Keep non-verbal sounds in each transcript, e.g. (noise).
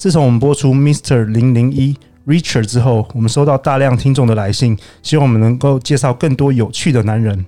自从我们播出 Mr. 零零一 Richard 之后，我们收到大量听众的来信，希望我们能够介绍更多有趣的男人。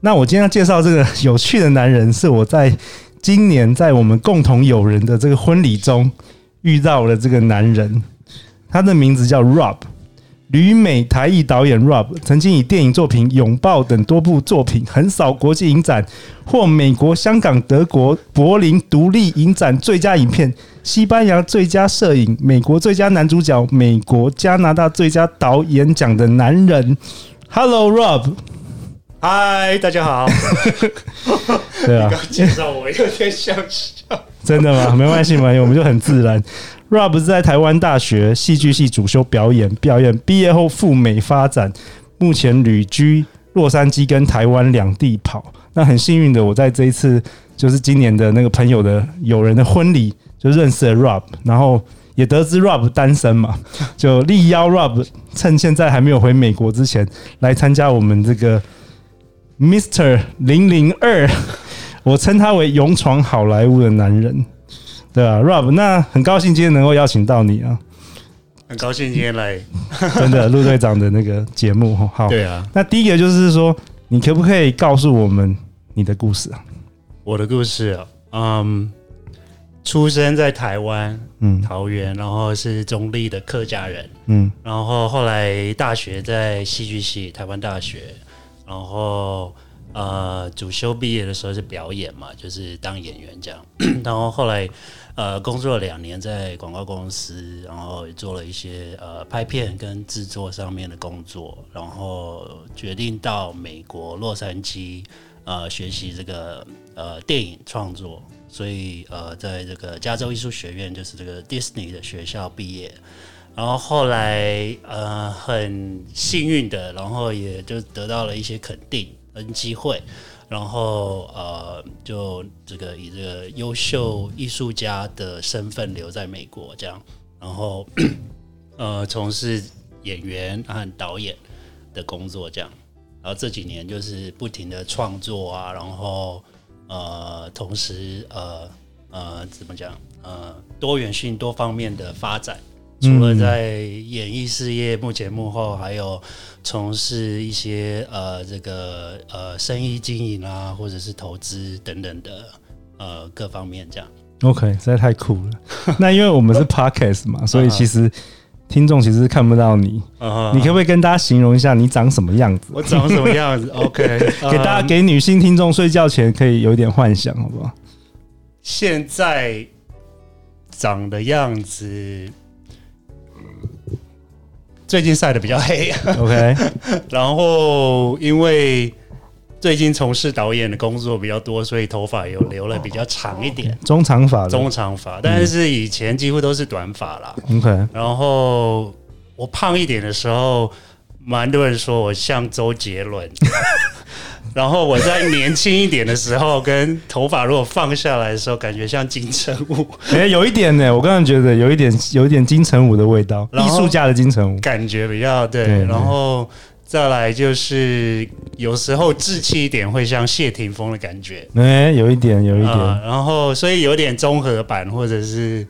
那我今天要介绍这个有趣的男人，是我在今年在我们共同友人的这个婚礼中遇到了这个男人，他的名字叫 Rob。旅美台裔导演 Rob 曾经以电影作品《拥抱》等多部作品横扫国际影展，获美国、香港、德国、柏林独立影展最佳影片、西班牙最佳摄影、美国最佳男主角、美国、加拿大最佳导演奖的男人。Hello Rob，嗨，大家好。对啊，你刚介绍我有点想笑。真的吗？没关系嘛，我们就很自然。Rob 是在台湾大学戏剧系主修表演，表演毕业后赴美发展，目前旅居洛杉矶跟台湾两地跑。那很幸运的，我在这一次就是今年的那个朋友的友人的婚礼，就认识了 Rob，然后也得知 Rob 单身嘛，(laughs) 就力邀 Rob 趁现在还没有回美国之前来参加我们这个 Mr. 零零二，我称他为勇闯好莱坞的男人。对啊，Rob，那很高兴今天能够邀请到你啊，很高兴今天来，(laughs) 真的陆队长的那个节目 (laughs) 好，对啊，那第一个就是说，你可不可以告诉我们你的故事啊？我的故事啊，嗯，出生在台湾，嗯，桃园，然后是中立的客家人，嗯，然后后来大学在戏剧系，台湾大学，然后。呃，主修毕业的时候是表演嘛，就是当演员这样。(clears throat) 然后后来，呃，工作了两年在广告公司，然后也做了一些呃拍片跟制作上面的工作，然后决定到美国洛杉矶呃学习这个呃电影创作。所以呃，在这个加州艺术学院，就是这个 Disney 的学校毕业。然后后来呃很幸运的，然后也就得到了一些肯定。跟机会，然后呃，就这个以这个优秀艺术家的身份留在美国，这样，然后 (clears throat) 呃，从事演员和导演的工作，这样，然后这几年就是不停的创作啊，然后呃，同时呃呃，怎么讲？呃，多元性多方面的发展。除了在演艺事业，幕前幕后还有从事一些呃这个呃生意经营啊，或者是投资等等的呃各方面这样。OK，实在太酷了。(laughs) 那因为我们是 (laughs) Podcast 嘛，所以其实听众其实看不到你。你可不可以跟大家形容一下你长什么样子？我长什么样子？(laughs) OK，给大家给女性听众睡觉前可以有一点幻想，好不好？现在长的样子。最近晒的比较黑，OK。(laughs) 然后因为最近从事导演的工作比较多，所以头发有留了比较长一点，中长发，中长发。但是以前几乎都是短发啦，OK。然后我胖一点的时候，蛮多人说我像周杰伦。(laughs) 然后我在年轻一点的时候，跟头发如果放下来的时候，感觉像金城武。哎，有一点呢，我刚刚觉得有一点，有一点金城武的味道，艺术家的金城武，感觉比较对。对，然后再来就是有时候稚气一点，会像谢霆锋的感觉。哎，有一点，有一点。呃、然后所以有点综合版，或者是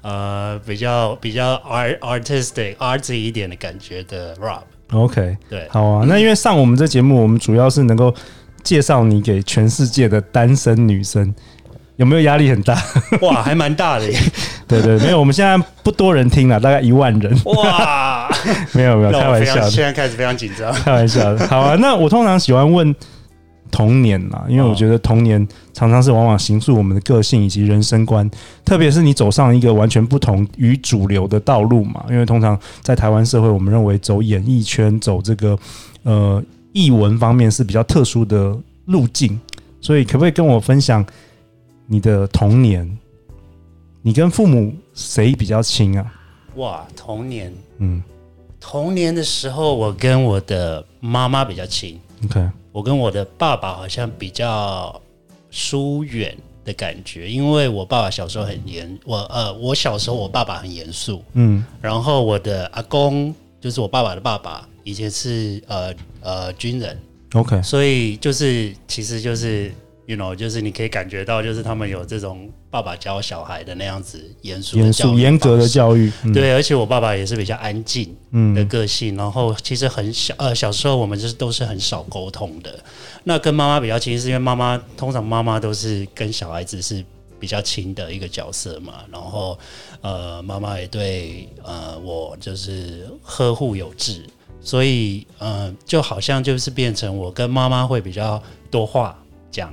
呃比较比较 art artistic artsy 一点的感觉的 Rob。OK，对，好啊。那因为上我们这节目，我们主要是能够介绍你给全世界的单身女生，有没有压力很大？哇，还蛮大的耶。(laughs) 对，对对，没有，我们现在不多人听了，大概一万人。哇，没 (laughs) 有没有，开玩笑的。现在开始非常紧张，开玩笑的。好啊，那我通常喜欢问。童年啦，因为我觉得童年常常是往往形塑我们的个性以及人生观，特别是你走上一个完全不同于主流的道路嘛。因为通常在台湾社会，我们认为走演艺圈、走这个呃艺文方面是比较特殊的路径，所以可不可以跟我分享你的童年？你跟父母谁比较亲啊？哇，童年，嗯，童年的时候，我跟我的妈妈比较亲。OK，我跟我的爸爸好像比较疏远的感觉，因为我爸爸小时候很严，我呃，我小时候我爸爸很严肃，嗯，然后我的阿公就是我爸爸的爸爸，以前是呃呃军人，OK，所以就是其实就是。You know, 就是你可以感觉到，就是他们有这种爸爸教小孩的那样子严肃、严肃、严格的教育。嗯、对，而且我爸爸也是比较安静的个性，嗯、然后其实很小，呃，小时候我们就是都是很少沟通的。那跟妈妈比较亲，是因为妈妈通常妈妈都是跟小孩子是比较亲的一个角色嘛。然后，呃，妈妈也对呃我就是呵护有致，所以呃就好像就是变成我跟妈妈会比较多话讲。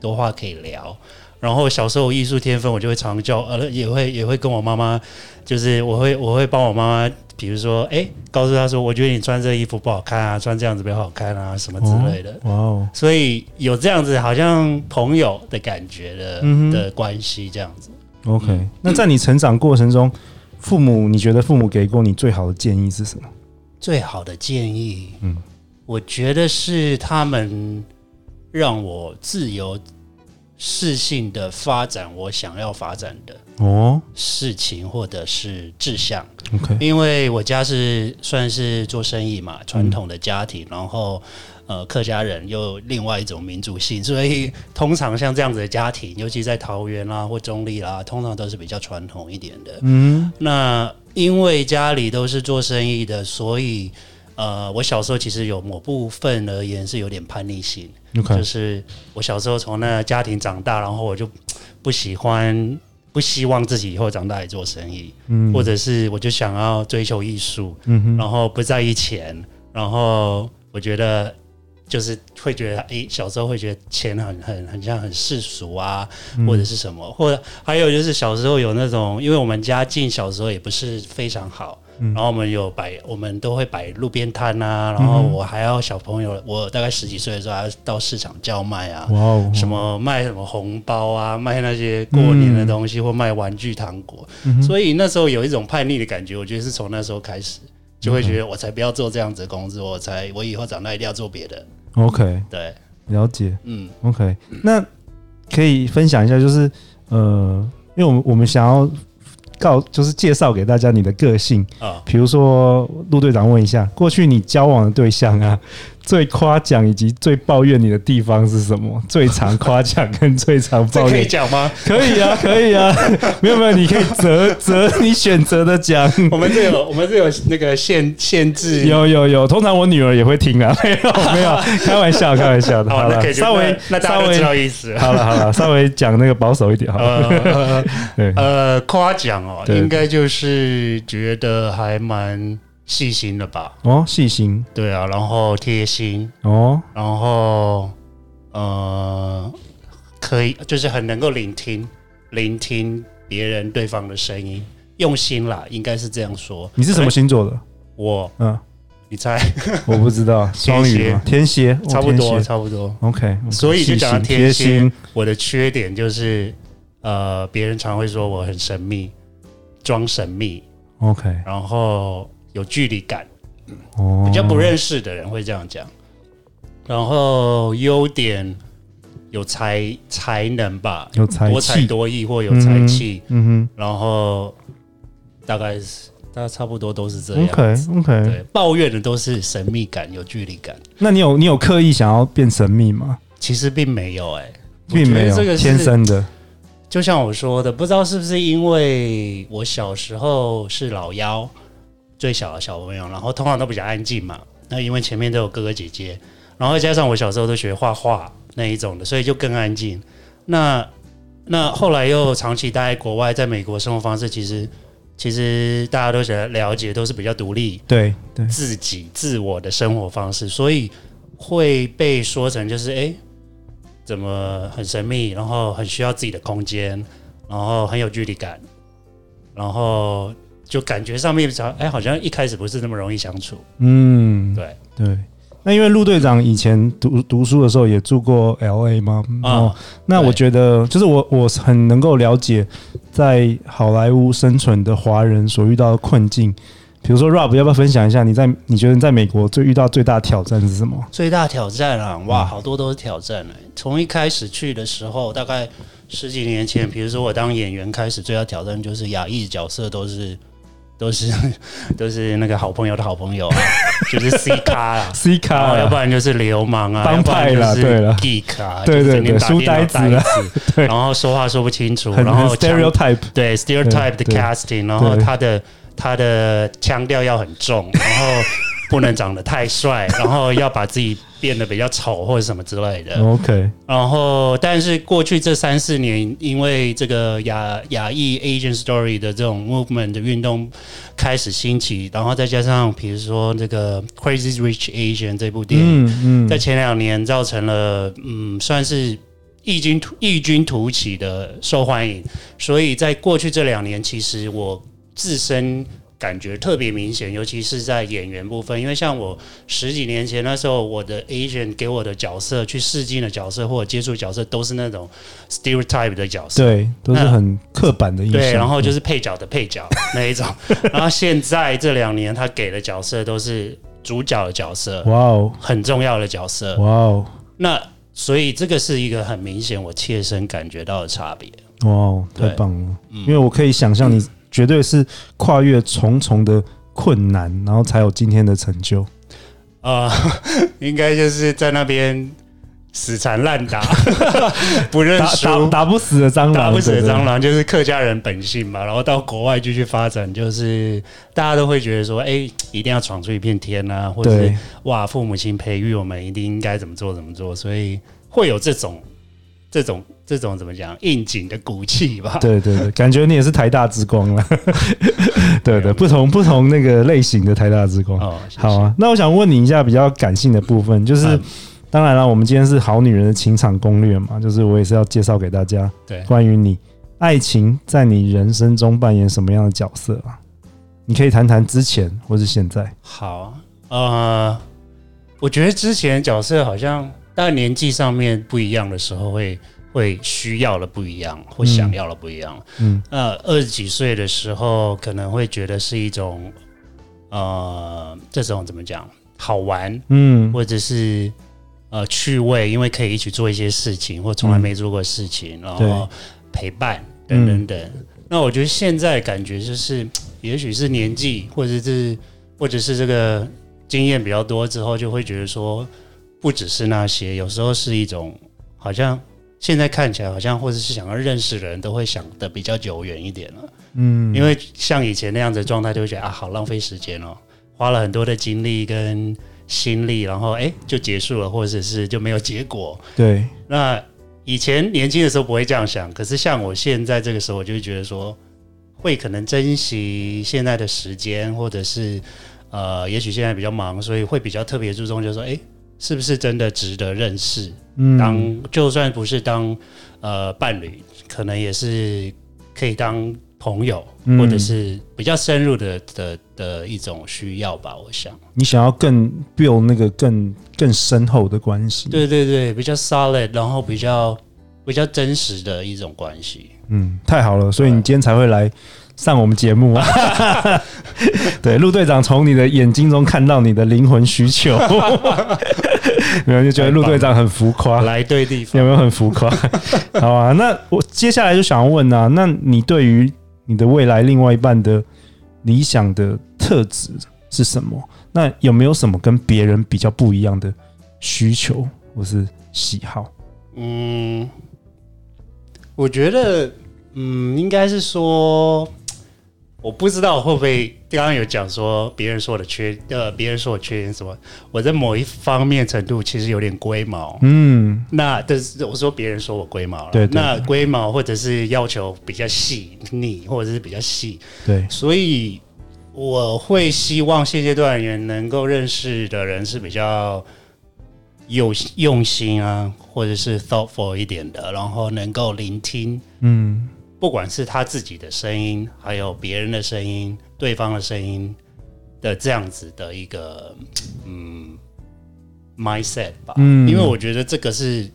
多话可以聊，然后小时候艺术天分，我就会常教，呃，也会也会跟我妈妈，就是我会我会帮我妈妈，比如说，哎，告诉她说，我觉得你穿这衣服不好看啊，穿这样子比较好看啊，什么之类的。哇哦！所以有这样子好像朋友的感觉的、嗯、的关系，这样子。OK，、嗯、那在你成长过程中，父母你觉得父母给过你最好的建议是什么？最好的建议，嗯，我觉得是他们。让我自由适性的发展我想要发展的哦事情或者是志向。OK，因为我家是算是做生意嘛，传统的家庭，嗯、然后呃客家人又另外一种民族性，所以通常像这样子的家庭，尤其在桃园啦或中立啦，通常都是比较传统一点的。嗯，那因为家里都是做生意的，所以。呃，我小时候其实有某部分而言是有点叛逆性.就是我小时候从那家庭长大，然后我就不喜欢、不希望自己以后长大也做生意，嗯，或者是我就想要追求艺术，嗯哼，然后不在意钱，然后我觉得就是会觉得，诶，小时候会觉得钱很很很像很世俗啊，或者是什么，或者还有就是小时候有那种，因为我们家境小时候也不是非常好。然后我们有摆，我们都会摆路边摊啊。然后我还要小朋友，我大概十几岁的时候还要到市场叫卖啊。哇哦！什么卖什么红包啊，卖那些过年的东西，或卖玩具糖果。所以那时候有一种叛逆的感觉，我觉得是从那时候开始，就会觉得我才不要做这样子的工作，我才我以后长大一定要做别的。OK，对，了解。嗯，OK，那可以分享一下，就是呃，因为我们我们想要。告就是介绍给大家你的个性啊，比如说陆队长问一下，过去你交往的对象啊。最夸奖以及最抱怨你的地方是什么？最常夸奖跟最常抱怨，可以讲吗？可以啊，可以啊，(laughs) 没有没有，你可以择择你选择的讲。我们这有我们这有那个限限制，有有有，通常我女儿也会听啊，(laughs) 没有没有，开玩笑开玩笑的。好了，稍微那大家知道意思。好了好了，稍微讲那个保守一点好了。(laughs) 对，呃，夸奖哦，应该就是觉得还蛮。细心了吧？哦，细心，对啊，然后贴心哦，然后呃，可以就是很能够聆听，聆听别人对方的声音，用心啦，应该是这样说。你是什么星座的？我，嗯，你猜？(laughs) 我不知道，(laughs) 双鱼吗？天蝎，差不多，差不多。OK，所以就讲到贴心。我的缺点就是，呃，别人常会说我很神秘，装神秘。OK，然后。有距离感，比较不认识的人会这样讲。然后优点有才才能吧，有才多才多艺或有才气，嗯哼。然后大概是大家差不多都是这样。OK OK，对，抱怨的都是神秘感，有距离感。那你有你有刻意想要变神秘吗？其实并没有，哎，并没有，这个天生的。就像我说的，不知道是不是因为我小时候是老幺。最小的小朋友，然后通常都比较安静嘛。那因为前面都有哥哥姐姐，然后加上我小时候都学画画那一种的，所以就更安静。那那后来又长期待在国外，在美国生活方式，其实其实大家都想了解，都是比较独立，对对，自己自我的生活方式，所以会被说成就是哎，怎么很神秘，然后很需要自己的空间，然后很有距离感，然后。就感觉上面哎，好像一开始不是那么容易相处。嗯，对对。那因为陆队长以前读读书的时候也住过 LA 吗？啊、哦，那我觉得就是我我很能够了解在好莱坞生存的华人所遇到的困境。比如说，Rob 要不要分享一下你在你觉得你在美国最遇到最大的挑战是什么？最大挑战啊，哇，好多都是挑战呢。从一开始去的时候，大概十几年前，比如说我当演员开始，最大挑战就是亚裔角色都是都是 (laughs) 都是那个好朋友的好朋友啊，(laughs) 就是 C 咖啦，C 咖，要不然就是流氓啊，帮派啦，对了，geek 啊，对对对，书呆子，(laughs) 对，然后说话说不清楚，然后 stereotype，对 stereotype 的 casting，然后他的。他的腔调要很重，然后不能长得太帅，然后要把自己变得比较丑或者什么之类的。OK，然后但是过去这三四年，因为这个亚亚裔 Asian Story 的这种 movement 的运动开始兴起，然后再加上比如说这个 Crazy Rich Asian 这部电影，嗯嗯、在前两年造成了嗯算是异军突异军突起的受欢迎，所以在过去这两年，其实我。自身感觉特别明显，尤其是在演员部分，因为像我十几年前那时候，我的 agent 给我的角色，去试镜的角色或者接触角色，都是那种 stereotype 的角色，对，都是很刻板的印象。对，然后就是配角的配角那一种。(laughs) 然后现在这两年，他给的角色都是主角的角色，哇哦，很重要的角色，哇哦。那所以这个是一个很明显我切身感觉到的差别。哇哦，太棒了！因为我可以想象你。绝对是跨越重重的困难，然后才有今天的成就。啊、呃，(laughs) 应该就是在那边死缠烂打，(laughs) 不认输，打，打，打不死的蟑螂，打不死的蟑螂就是客家人本性嘛。然后到国外继续发展，就是大家都会觉得说，哎、欸，一定要闯出一片天啊，或者是哇，父母亲培育我们一定应该怎么做怎么做，所以会有这种。这种这种怎么讲应景的骨气吧？对对对，感觉你也是台大之光了。(laughs) 对对，不同不同那个类型的台大之光。哦，好啊。那我想问你一下比较感性的部分，就是、嗯、当然了，我们今天是好女人的情场攻略嘛，就是我也是要介绍给大家，对，关于你爱情在你人生中扮演什么样的角色啊？你可以谈谈之前或是现在。好，呃，我觉得之前角色好像。但年纪上面不一样的时候会，会会需要的不一样，或想要的不一样。嗯，那二十几岁的时候，可能会觉得是一种，呃，这种怎么讲，好玩，嗯，或者是呃趣味，因为可以一起做一些事情，或从来没做过事情，嗯、然后陪伴等等等。嗯、那我觉得现在感觉就是，也许是年纪，或者是或者是这个经验比较多之后，就会觉得说。不只是那些，有时候是一种好像现在看起来好像，或者是想要认识的人都会想的比较久远一点了。嗯，因为像以前那样子的状态，就会觉得啊，好浪费时间哦，花了很多的精力跟心力，然后哎就结束了，或者是就没有结果。对，那以前年轻的时候不会这样想，可是像我现在这个时候，我就会觉得说，会可能珍惜现在的时间，或者是呃，也许现在比较忙，所以会比较特别注重，就是说，哎。是不是真的值得认识？嗯，当就算不是当呃伴侣，可能也是可以当朋友，嗯、或者是比较深入的的的一种需要吧。我想，你想要更 build 那个更更深厚的关系。对对对，比较 solid，然后比较比较真实的一种关系。嗯，太好了，所以你今天才会来。上我们节目啊，(laughs) 对，陆队长从你的眼睛中看到你的灵魂需求，(laughs) 没有就觉得陆队长很浮夸，来对地方，有没有很浮夸？(laughs) 好啊，那我接下来就想要问啊，那你对于你的未来另外一半的理想的特质是什么？那有没有什么跟别人比较不一样的需求或是喜好？嗯，我觉得，嗯，应该是说。我不知道会不会刚刚有讲说别人说我的缺呃，别人说我缺点什么？我在某一方面程度其实有点龟毛，嗯，那但是我说别人说我龟毛了，对，对，那龟毛或者是要求比较细腻，或者是比较细，对，所以我会希望现阶段也能够认识的人是比较有用心啊，或者是 thoughtful 一点的，然后能够聆听，嗯。不管是他自己的声音，还有别人的声音，对方的声音的这样子的一个，嗯，mindset 吧。嗯，因为我觉得这个是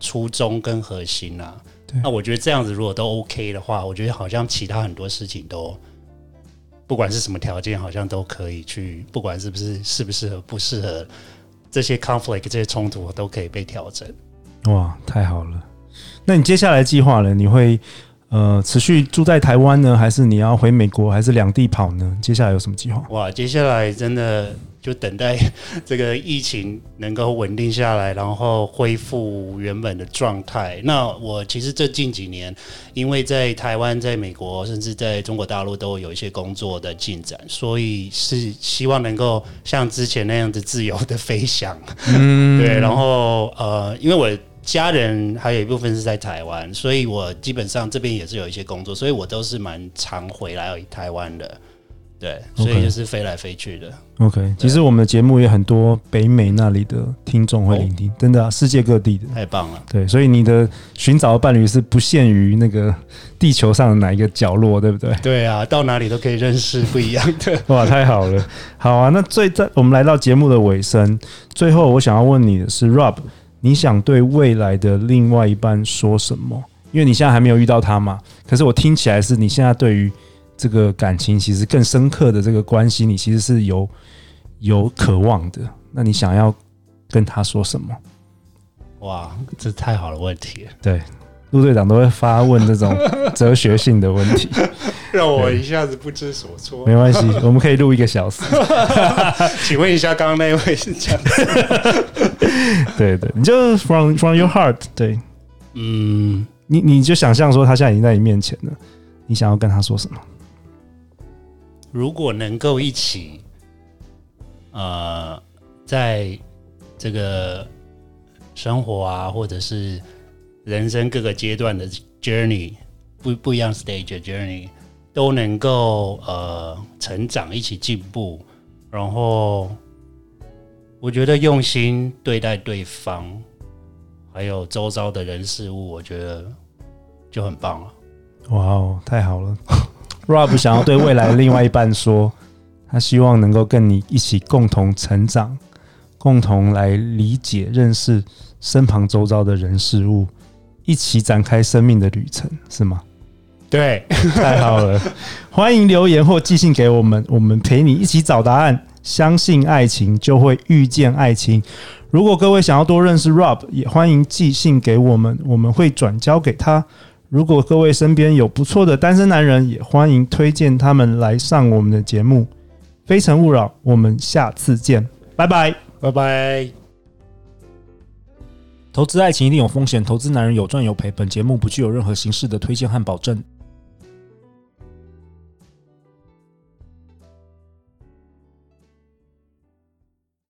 初衷跟核心啊。对，那我觉得这样子如果都 OK 的话，我觉得好像其他很多事情都，不管是什么条件，好像都可以去，不管是不是适不适合，不适合这些 conflict 这些冲突都可以被调整。哇，太好了！那你接下来计划呢？你会？呃，持续住在台湾呢，还是你要回美国，还是两地跑呢？接下来有什么计划？哇，接下来真的就等待这个疫情能够稳定下来，然后恢复原本的状态。那我其实这近几年，因为在台湾、在美国，甚至在中国大陆都有一些工作的进展，所以是希望能够像之前那样子自由的飞翔。嗯，(laughs) 对。然后呃，因为我。家人还有一部分是在台湾，所以我基本上这边也是有一些工作，所以我都是蛮常回来台湾的，对，所以就是飞来飞去的。OK，其实我们的节目也很多北美那里的听众会聆听，哦、真的、啊，世界各地的，太棒了。对，所以你的寻找的伴侣是不限于那个地球上的哪一个角落，对不对？对啊，到哪里都可以认识不一样的。(laughs) 哇，太好了。好啊，那最在我们来到节目的尾声，最后我想要问你的是，Rob。你想对未来的另外一半说什么？因为你现在还没有遇到他嘛。可是我听起来是你现在对于这个感情其实更深刻的这个关系，你其实是有有渴望的。那你想要跟他说什么？哇，这太好的问题了。对，陆队长都会发问这种 (laughs) 哲学性的问题，让我一下子不知所措。没关系，我们可以录一个小时。(laughs) 请问一下，刚刚那位是这样 (laughs) 对对，你就 from from your heart，对，嗯，你你就想象说他现在已经在你面前了，你想要跟他说什么？如果能够一起，呃，在这个生活啊，或者是人生各个阶段的 journey，不不一样 stage 的 journey，都能够呃成长，一起进步，然后。我觉得用心对待对方，还有周遭的人事物，我觉得就很棒了。哇哦，太好了！(laughs) Rob 想要对未来的另外一半说，他希望能够跟你一起共同成长，共同来理解、认识身旁周遭的人事物，一起展开生命的旅程，是吗？对，太好了！(laughs) 欢迎留言或寄信给我们，我们陪你一起找答案。相信爱情，就会遇见爱情。如果各位想要多认识 Rob，也欢迎寄信给我们，我们会转交给他。如果各位身边有不错的单身男人，也欢迎推荐他们来上我们的节目。非诚勿扰，我们下次见，拜拜，拜拜。投资爱情一定有风险，投资男人有赚有赔。本节目不具有任何形式的推荐和保证。